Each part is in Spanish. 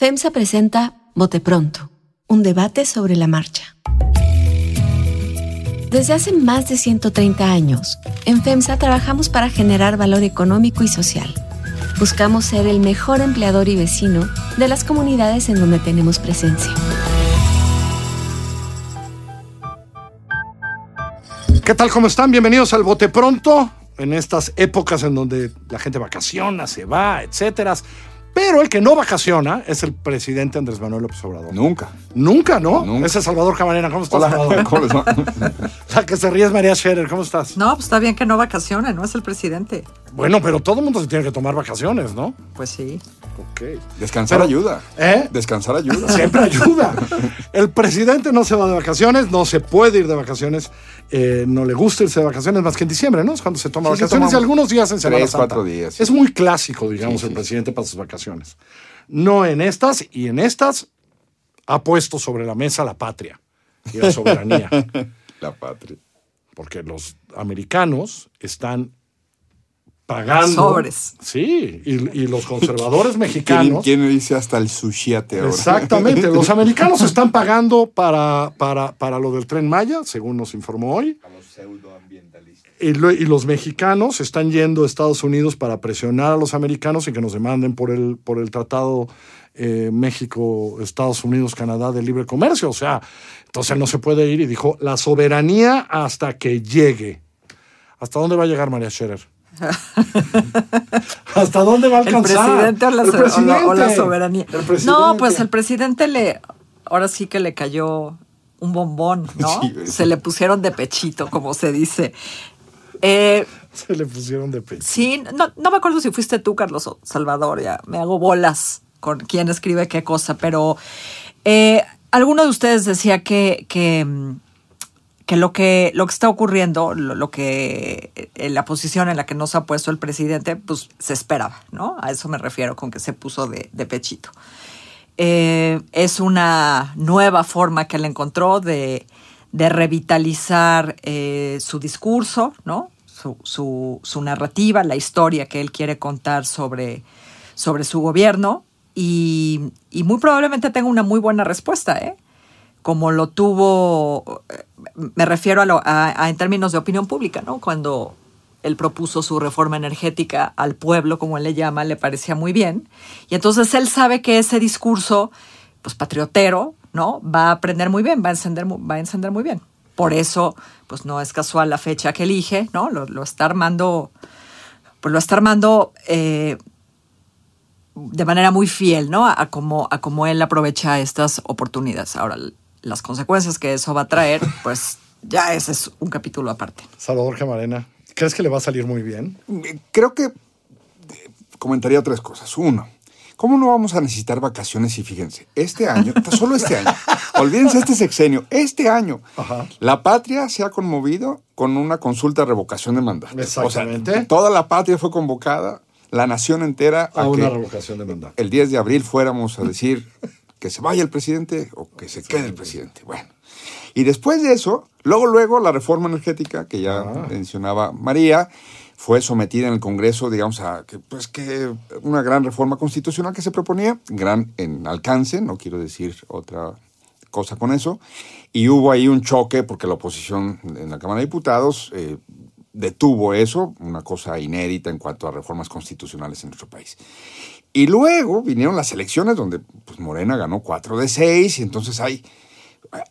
FEMSA presenta Bote Pronto, un debate sobre la marcha. Desde hace más de 130 años, en FEMSA trabajamos para generar valor económico y social. Buscamos ser el mejor empleador y vecino de las comunidades en donde tenemos presencia. ¿Qué tal? ¿Cómo están? Bienvenidos al Bote Pronto. En estas épocas en donde la gente vacaciona, se va, etcétera. Pero el que no vacaciona es el presidente Andrés Manuel López Obrador. Nunca. Nunca, ¿no? Nunca. Ese es Salvador Camarena. ¿Cómo estás, Hola, Salvador? ¿cómo les va? La que se ríe es María Scherer. ¿Cómo estás? No, pues está bien que no vacacione, no es el presidente. Bueno, pero todo el mundo se tiene que tomar vacaciones, ¿no? Pues sí. Ok. Descansar Pero- ayuda. ¿Eh? Descansar ayuda. Siempre ayuda. El presidente no se va de vacaciones, no se puede ir de vacaciones, eh, no le gusta irse de vacaciones más que en diciembre, ¿no? Es cuando se toma Sí, vacaciones y algunos días en Semana tres, Santa. cuatro días, sí. Es muy clásico, digamos, Sí, el presidente para sus vacaciones. No en estas, y en estas ha puesto sobre la mesa la patria y la soberanía. La patria. porque los americanos están pagando. Sobres. Sí, y, y los conservadores ¿Quién, mexicanos. quién dice hasta el sushiate ahora? Exactamente, los americanos están pagando para, para, para lo del tren Maya, según nos informó hoy. Y, lo- y los mexicanos están yendo a Estados Unidos para presionar a los americanos y que nos demanden por el, por el tratado eh, México, Estados Unidos, Canadá de libre comercio. O sea, entonces no se puede ir y dijo la soberanía hasta que llegue. ¿Hasta dónde va a llegar María Scherer? ¿Hasta dónde va a El presidente o la, El so- o la- o la presidente. soberanía. El presidente. No, pues el presidente le, ahora sí que le cayó un bombón, ¿no? Sí, se le pusieron de pechito, como se dice. Eh, Se le pusieron de pecho. sí, no, no me acuerdo si fuiste tú, Carlos o Salvador, ya me hago bolas con quién escribe qué cosa, pero eh, alguno de ustedes decía que, que, mm, que lo que lo que está ocurriendo, lo, que eh, la posición en la que nos ha puesto el presidente, pues se esperaba, ¿no? A eso me refiero con que se puso de, de pechito. Eh, es una nueva forma que él encontró de, de revitalizar eh, su discurso, ¿no? Su, su- su narrativa, la historia que él quiere contar sobre, sobre su gobierno y, y muy probablemente tenga una muy buena respuesta, ¿eh? Como lo tuvo, me refiero a, lo- a- en términos de opinión pública, ¿no? Cuando él propuso su reforma energética al pueblo, como él le llama, le parecía muy bien. Y entonces él sabe que ese discurso, pues patriotero, ¿no? Va a aprender muy bien, va a encender, va a encender muy bien. Por eso, pues no es casual la fecha que elige, ¿no? Lo, está armando, pues lo está armando eh, de manera muy fiel, ¿no? A, a cómo, a cómo él aprovecha estas oportunidades. Ahora, las consecuencias que eso va a traer, pues ya ese es un capítulo aparte. Salvador Camarena, ¿crees que le va a salir muy bien? Creo que eh, comentaría tres cosas. Uno, ¿cómo no vamos a necesitar vacaciones? Y fíjense, este año, solo este año, olvídense este sexenio, este año, Ajá. la patria se ha conmovido con una consulta de revocación de mandato. Exactamente. O sea, toda la patria fue convocada, la nación entera, A a una revocación de mandato. el 10 de abril fuéramos a decir que se vaya el presidente o que se quede el presidente. Bueno. Y después de eso, luego, luego la reforma energética que ya Ah. mencionaba María, fue sometida en el Congreso, digamos, a que, pues que una gran reforma constitucional que se proponía, gran en alcance, no quiero decir otra cosa con eso, y hubo ahí un choque porque la oposición en la Cámara de Diputados eh, detuvo eso, una cosa inédita en cuanto a reformas constitucionales en nuestro país. Y luego vinieron las elecciones donde pues, Morena ganó 4 de 6 y entonces hay...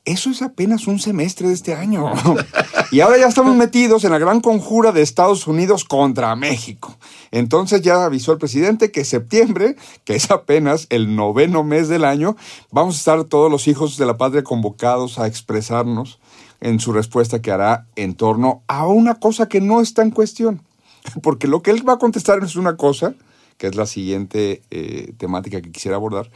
Eso es apenas un semestre de este año. Y ahora ya estamos metidos en la gran conjura de Estados Unidos contra México. Entonces ya avisó el presidente que septiembre, que es apenas el noveno mes del año, vamos a estar todos los hijos de la patria convocados a expresarnos en su respuesta que hará en torno a una cosa que no está en cuestión. Porque lo que él va a contestar es una cosa, que es la siguiente eh, temática que quisiera abordar,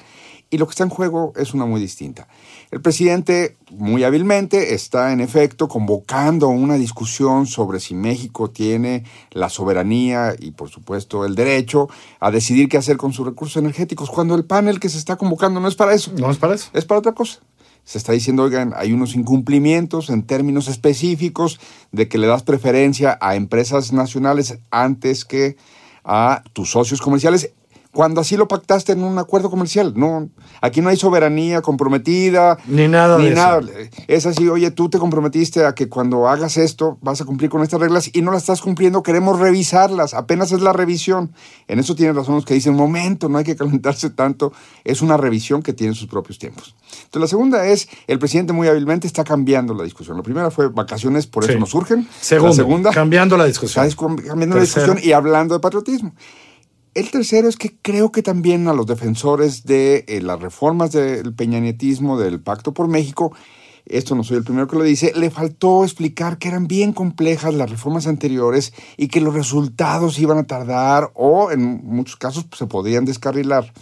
y lo que está en juego es una muy distinta. El presidente, muy hábilmente, está en efecto convocando una discusión sobre si México tiene la soberanía y, por supuesto, el derecho a decidir qué hacer con sus recursos energéticos, cuando el panel que se está convocando no es para eso ¿No es para eso? es para otra cosa. Se está diciendo, oigan, hay unos incumplimientos en términos específicos de que le das preferencia a empresas nacionales antes que a tus socios comerciales cuando así lo pactaste en un acuerdo comercial. No, aquí no hay soberanía comprometida. Ni nada Ni de nada. eso. Es así, oye, tú te comprometiste a que cuando hagas esto vas a cumplir con estas reglas y no las estás cumpliendo, queremos revisarlas. Apenas es la revisión. En eso tienen razón los que dicen, momento, no hay que calentarse tanto. Es una revisión que tiene sus propios tiempos. Entonces, la segunda es, el presidente muy hábilmente está cambiando la discusión. La primera fue vacaciones, por eso Sí. nos surgen. Segundo, la segunda, cambiando la discusión. está cambiando la Tercero. discusión y hablando de patriotismo. El tercero es que creo que también a los defensores de eh, las reformas del peñanietismo, del Pacto por México, esto no soy el primero que lo dice, le faltó explicar que eran bien complejas las reformas anteriores y que los resultados iban a tardar o en muchos casos pues, se podían descarrilar.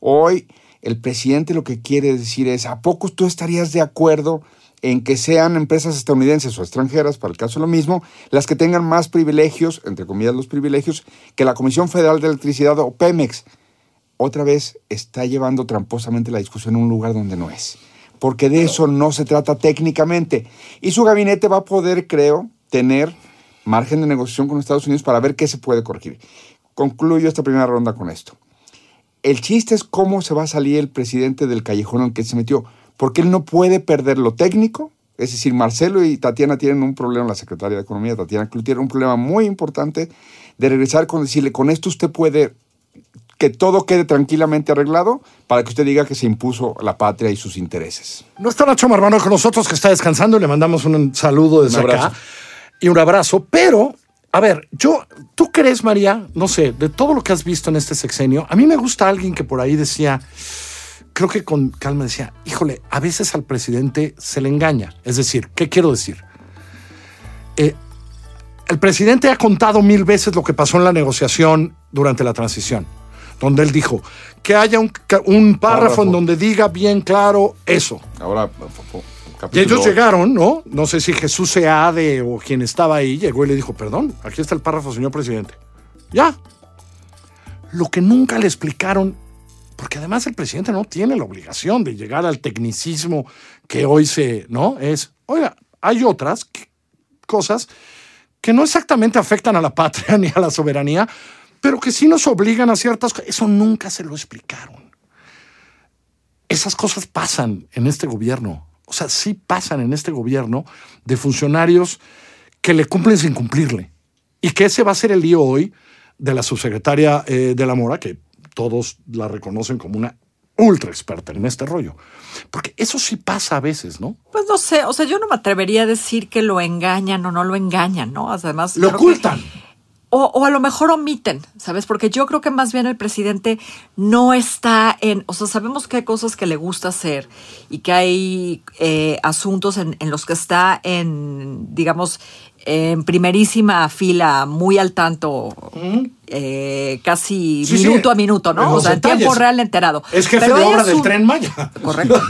Hoy el presidente lo que quiere decir es, ¿a poco tú estarías de acuerdo en que sean empresas estadounidenses o extranjeras, para el caso lo mismo, las que tengan más privilegios, entre comillas los privilegios, que la Comisión Federal de Electricidad o Pemex? Otra vez está llevando tramposamente la discusión a un lugar donde no es. Porque de eso no se trata técnicamente. Y su gabinete va a poder, creo, tener margen de negociación con Estados Unidos para ver qué se puede corregir. Concluyo esta primera ronda con esto. El chiste es cómo se va a salir el presidente del callejón en que se metió, porque él no puede perder lo técnico. Es decir, Marcelo y Tatiana tienen un problema, la secretaria de Economía, Tatiana Cloutier, un problema muy importante de regresar con decirle, con esto usted puede que todo quede tranquilamente arreglado para que usted diga que se impuso la patria y sus intereses. No está Nacho Marmano con nosotros, que está descansando, y le mandamos un saludo desde Un acá y un abrazo. Pero, a ver, yo, ¿tú crees, María? No sé, de todo lo que has visto en este sexenio, a mí me gusta alguien que por ahí decía, creo que con calma decía, híjole, a veces al presidente se le engaña. Es decir, ¿qué quiero decir? Eh, el presidente ha contado mil veces lo que pasó en la negociación durante la transición, donde él dijo que haya un, párrafo, Párrafo. en donde diga bien claro eso. Ahora, Y ellos llegaron, ¿no? No sé si Jesús Seade o quien estaba ahí llegó y le dijo, perdón, aquí está el párrafo, señor presidente. Ya. Lo que nunca le explicaron, porque además el presidente no tiene la obligación de llegar al tecnicismo que hoy se, ¿no? Es, oiga, hay otras cosas que no exactamente afectan a la patria ni a la soberanía, pero que sí nos obligan a ciertas cosas. Eso nunca se lo explicaron esas cosas pasan en este gobierno. O sea, sí pasan en este gobierno de funcionarios que le cumplen sin cumplirle. Y que ese va a ser el lío hoy de la subsecretaria eh, de la Mora, que todos la reconocen como una ultra experta en este rollo. Porque eso sí pasa a veces, ¿no? Pues no sé, o sea, yo no me atrevería a decir que lo engañan o no lo engañan, ¿no? Además, Lo que- ocultan. O, o a lo mejor omiten, ¿sabes? Porque yo creo que más bien el presidente no está en, o sea, sabemos que hay cosas que le gusta hacer y que hay eh, asuntos en, en los que está en, digamos, en primerísima fila, muy al tanto, eh, casi Sí, sí, minuto a minuto, en ¿no? O los sea, en tiempo real enterado. Es jefe Pero de obra del tren Maya. Correcto.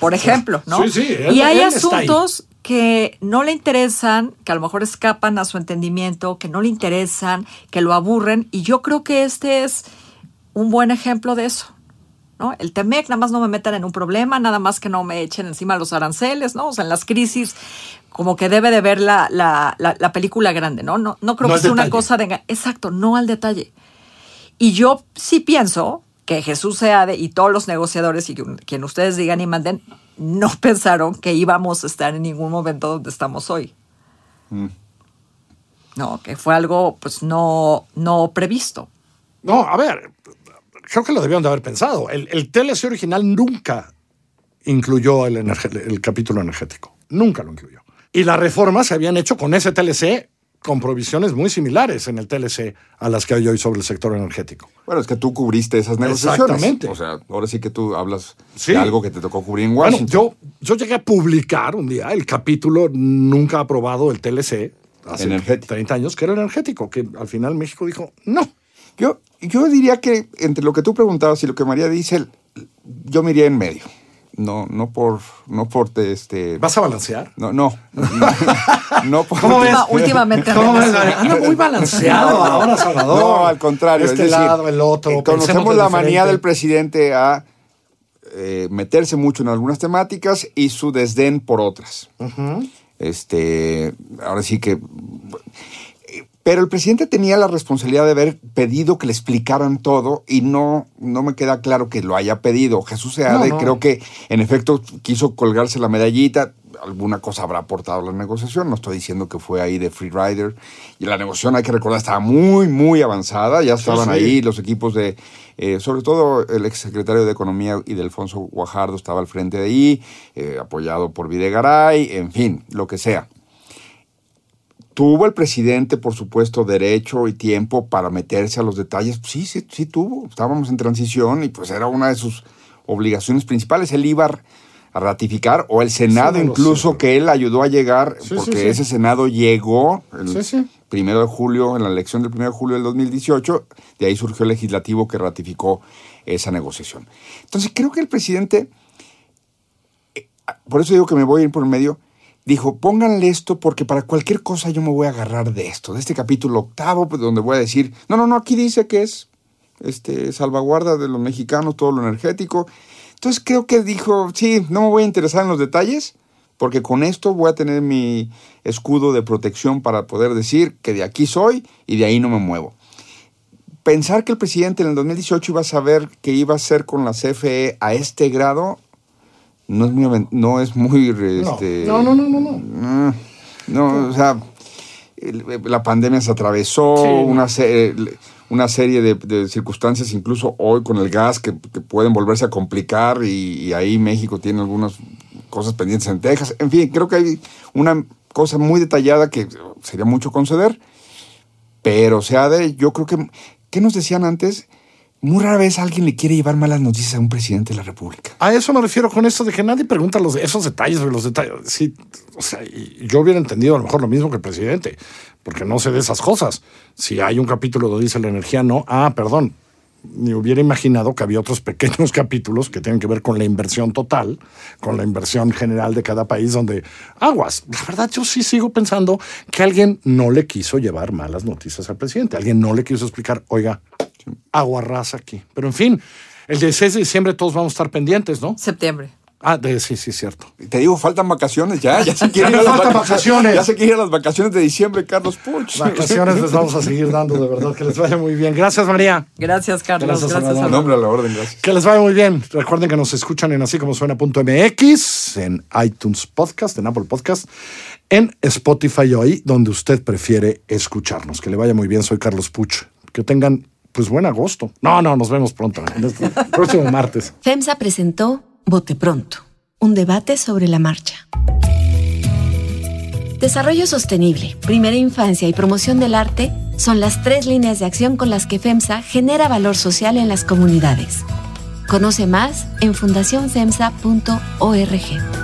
Por ejemplo, ¿no? Sí, sí, él- y hay asuntos que no le interesan, que a lo mejor escapan a su entendimiento, que no le interesan, que lo aburren. Y yo creo que este es un buen ejemplo de eso. ¿No? El TEMEC, nada más no me metan en un problema, nada más que no me echen encima los aranceles, ¿no? O sea, en las crisis, como que debe de ver la, la, la, la película grande, ¿no? No, no creo No que sea una cosa de... Exacto, no al detalle. Y yo sí pienso que Jesús Seade y todos los negociadores y quien- ustedes digan y manden, no pensaron que íbamos a estar en ningún momento donde estamos hoy. No, que fue algo pues no, no previsto. No, a ver, creo que lo debieron de haber pensado. El, el TLC original nunca incluyó el, capítulo energético. Nunca lo incluyó. Y las reformas se habían hecho con ese TLC con provisiones muy similares en el TLC a las que hay hoy sobre el sector energético. Bueno, es que tú cubriste esas negociaciones. Exactamente. O sea, ahora sí que tú hablas Sí. de algo que te tocó cubrir en Bueno, Washington. yo, yo llegué a publicar un día el capítulo nunca aprobado del TLC hace Energético. 30 años, que era energético, que al final México dijo no. Yo, yo diría que entre lo que tú preguntabas y lo que María dice, yo me iría en medio. No, no por, no por este. ¿Vas a balancear? No, no. No, no por. ¿Cómo ves? Última- últimamente ¿Cómo ves? Anda muy balanceado ahora, Salvador. No, al contrario. Este es decir, lado, el otro. eh, Conocemos la manía del presidente a eh, meterse mucho en algunas temáticas y su desdén por otras. Este, ahora sí que Pero el presidente tenía la responsabilidad de haber pedido que le explicaran todo y no, no me queda claro que lo haya pedido. Jesús Seade creo que en efecto quiso colgarse la medallita, alguna cosa habrá aportado la negociación, no estoy diciendo que fue ahí de free rider. Y la negociación, hay que recordar, estaba muy, muy avanzada, ya estaban ahí los equipos de, eh, sobre todo el exsecretario de Economía y de Alfonso Guajardo estaba al frente de ahí, eh, apoyado por Videgaray, en fin, lo que sea. ¿Tuvo el presidente, por supuesto, derecho y tiempo para meterse a los detalles? Sí, sí, sí tuvo. Estábamos en transición y pues era una de sus obligaciones principales. Él iba a ratificar, o el Senado incluso, que él ayudó a llegar, porque ese Senado llegó el primero de julio, en la elección del primero de julio del 2018, de ahí surgió el legislativo que ratificó esa negociación. Entonces creo que el presidente, eh, por eso digo que me voy a ir por el medio, dijo, pónganle esto porque para cualquier cosa yo me voy a agarrar de esto, de este capítulo octavo, pues, donde voy a decir, no, no, no, aquí dice que es este, salvaguarda de los mexicanos, todo lo energético. Entonces creo que dijo, sí, no me voy a interesar en los detalles, porque con esto voy a tener mi escudo de protección para poder decir que de aquí soy y de ahí no me muevo. Pensar que el presidente en el 2018 iba a saber qué iba a hacer con la CFE a este grado no es muy, no es muy este, no, no, no, no, no. Ah, no, o sea, la pandemia se atravesó, una, una serie de, circunstancias, incluso hoy con el gas, que, pueden volverse a complicar y, ahí México tiene algunas cosas pendientes en Texas. En fin, creo que hay una cosa muy detallada que sería mucho conceder, pero sea de, yo creo que, ¿qué nos decían antes? Muy rara vez alguien le quiere llevar malas noticias a un presidente de la República. A eso me refiero con esto de que nadie pregunta los, esos detalles los detalles. Sí, o sea, yo hubiera entendido a lo mejor lo mismo que el presidente, porque no sé de esas cosas. Si hay un capítulo donde dice la energía no, ah, perdón, ni hubiera imaginado que había otros pequeños capítulos que tienen que ver con la inversión total, con la inversión general de cada país, donde aguas. La verdad, yo sí sigo pensando que alguien no le quiso llevar malas noticias al presidente. Alguien no le quiso explicar, oiga, agua rasa aquí. Pero en fin, el 16 de diciembre todos vamos a estar pendientes, ¿no? Septiembre. Ah, de, sí, sí, cierto. Te digo, faltan vacaciones ya. Ya se quieren las vacaciones. Ya se quieren las vacaciones de diciembre, Carlos Puch. Vacaciones les vamos a seguir dando, de verdad. Que les vaya muy bien. Gracias, María. Gracias, Carlos. Gracias, gracias Nombre a la orden, gracias. Que les vaya muy bien. Recuerden que nos escuchan en así como suena.mx, en iTunes Podcast, en Apple Podcast, en Spotify o ahí donde usted prefiere escucharnos. Que le vaya muy bien. Soy Carlos Puch. Que tengan pues buen agosto. No, no, nos vemos pronto, este próximo martes. FEMSA presentó Bote Pronto, un debate sobre la marcha. Desarrollo sostenible, primera infancia y promoción del arte son las tres líneas de acción con las que FEMSA genera valor social en las comunidades. Conoce más en fundacionfemsa.org.